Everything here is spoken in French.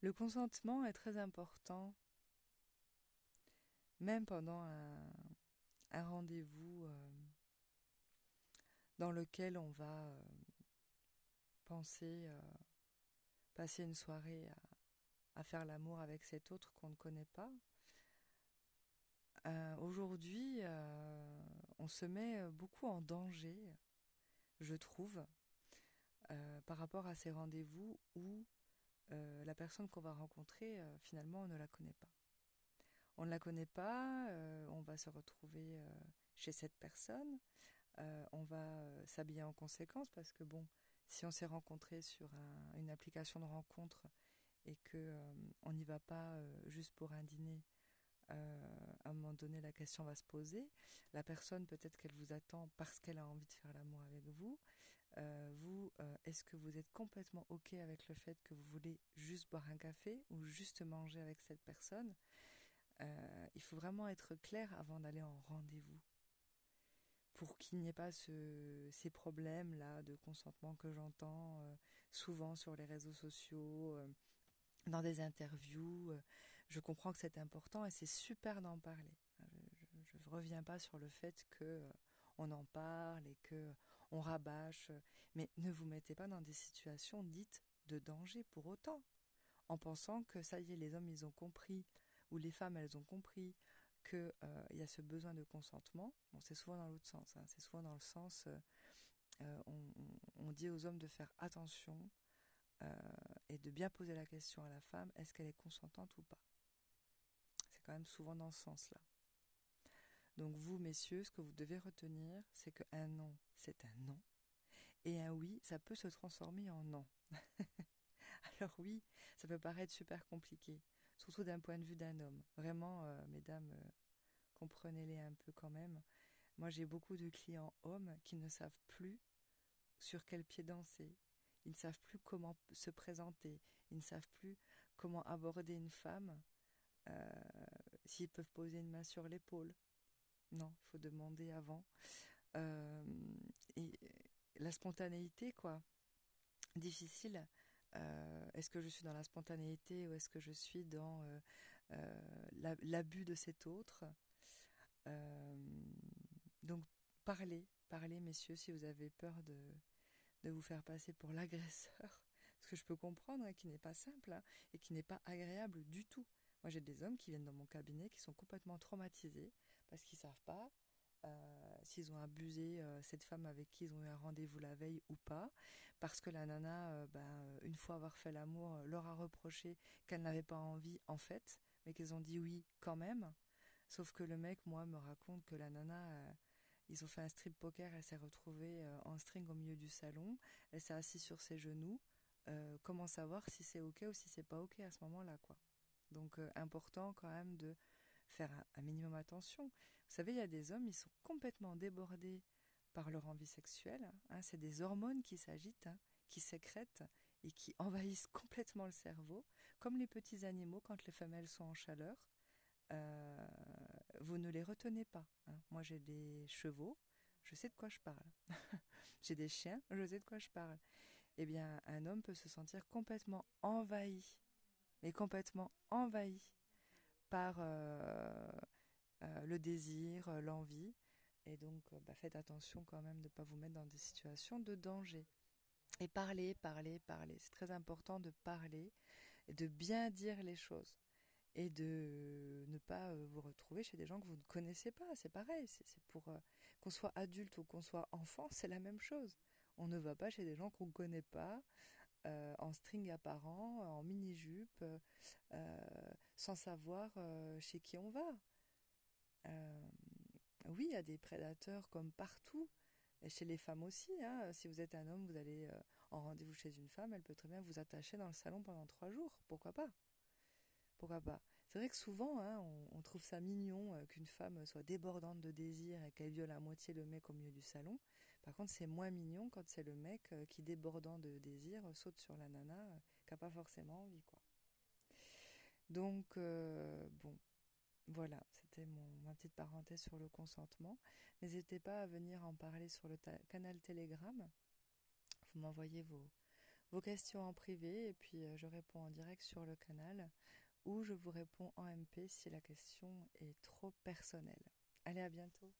Le consentement est très important, même pendant un, rendez-vous euh, dans lequel on va euh, penser passer une soirée à, faire l'amour avec cet autre qu'on ne connaît pas. Aujourd'hui, on se met beaucoup en danger, je trouve, par rapport à ces rendez-vous où euh, la personne qu'on va rencontrer, euh, finalement, on ne la connaît pas. On ne la connaît pas, euh, on va se retrouver chez cette personne, on va s'habiller en conséquence parce que, bon, si on s'est rencontré sur une application de rencontre et que on n'y va pas juste pour un dîner, à un moment donné, la question va se poser. La personne, peut-être qu'elle vous attend parce qu'elle a envie de faire l'amour avec vous. Euh, vous, euh, est-ce que vous êtes complètement OK avec le fait que vous voulez juste boire un café ou juste manger avec cette personne? Il faut vraiment être clair avant d'aller en rendez-vous pour qu'il n'y ait pas ce, ces problèmes-là de consentement que j'entends souvent sur les réseaux sociaux, dans des interviews. Euh, je comprends que c'est important et c'est super d'en parler. Je ne reviens pas sur le fait que euh, on en parle et que on rabâche, mais ne vous mettez pas dans des situations dites de danger pour autant, en pensant que ça y est, les hommes ils ont compris ou les femmes elles ont compris qu'il euh, y a ce besoin de consentement. C'est souvent dans l'autre sens. Hein. c'est souvent dans le sens, on, dit aux hommes de faire attention euh, et de bien poser la question à la femme, est-ce qu'elle est consentante ou pas? C'est quand même souvent dans ce sens-là. Donc vous, messieurs, ce que vous devez retenir, c'est qu'un non, c'est un non. Et un oui, ça peut se transformer en non. Alors oui, ça peut paraître super compliqué, surtout d'un point de vue d'un homme. Vraiment, euh, mesdames, euh, comprenez-les un peu quand même. Moi, j'ai beaucoup de clients hommes qui ne savent plus sur quel pied danser, ils ne savent plus comment se présenter, ils ne savent plus comment aborder une femme, euh, s'ils peuvent poser une main sur l'épaule. Non, il faut demander avant. Euh, et la spontanéité, quoi. Difficile. Euh, est-ce que je suis dans la spontanéité ou est-ce que je suis dans l'abus de cet autre? Donc, parlez, parlez, messieurs, si vous avez peur de, de vous faire passer pour l'agresseur, ce que je peux comprendre, hein, qui n'est pas simple hein, et qui n'est pas agréable du tout. Moi, j'ai des hommes qui viennent dans mon cabinet qui sont complètement traumatisés parce qu'ils savent pas euh, s'ils ont abusé euh, cette femme avec qui ils ont eu un rendez-vous la veille ou pas, parce que la nana, euh, ben, une fois avoir fait l'amour, leur a reproché qu'elle n'avait pas envie en fait, mais qu'ils ont dit oui quand même. Sauf que le mec, moi, me raconte que la nana ils ont fait un strip poker, elle s'est retrouvée en string au milieu du salon, elle s'est assise sur ses genoux. Comment savoir si c'est ok ou si c'est pas ok à ce moment-là, quoi. Donc important quand même de faire un, minimum attention. Vous savez, il y a des hommes, ils sont complètement débordés par leur envie sexuelle. Hein. c'est des hormones qui s'agitent, hein, qui sécrètent et qui envahissent complètement le cerveau, comme les petits animaux quand les femelles sont en chaleur. Euh, vous ne les retenez pas. Hein. Moi, j'ai des chevaux, je sais de quoi je parle. j'ai des chiens, je sais de quoi je parle. Eh bien, un homme peut se sentir complètement envahi, mais complètement envahi par euh, euh, le désir, l'envie. Et donc, bah, faites attention quand même de ne pas vous mettre dans des situations de danger. Et parler, parler, parler. C'est très important de parler et de bien dire les choses et de ne pas euh, vous retrouver chez des gens que vous ne connaissez pas. C'est pareil, c'est pour euh, qu'on soit adulte ou qu'on soit enfant, c'est la même chose. On ne va pas chez des gens qu'on ne connaît pas, euh, en string apparent, en mini-jupe, sans savoir chez qui on va. oui, il y a des prédateurs comme partout. Chez les femmes aussi, hein. si vous êtes un homme, vous allez en rendez-vous chez une femme, elle peut très bien vous attacher dans le salon pendant trois jours. Pourquoi pas? Pourquoi pas C'est vrai que souvent, hein, on, trouve ça mignon euh, qu'une femme soit débordante de désir et qu'elle viole à moitié le mec au milieu du salon. Par contre, c'est moins mignon quand c'est le mec euh, qui, débordant de désir, saute sur la nana euh, qui n'a pas forcément envie, quoi. Donc, bon, voilà, c'était ma petite parenthèse sur le consentement. N'hésitez pas à venir en parler sur le canal Telegram. Vous m'envoyez vos, vos questions en privé et puis je réponds en direct sur le canal ou je vous réponds en MP si la question est trop personnelle. Allez, à bientôt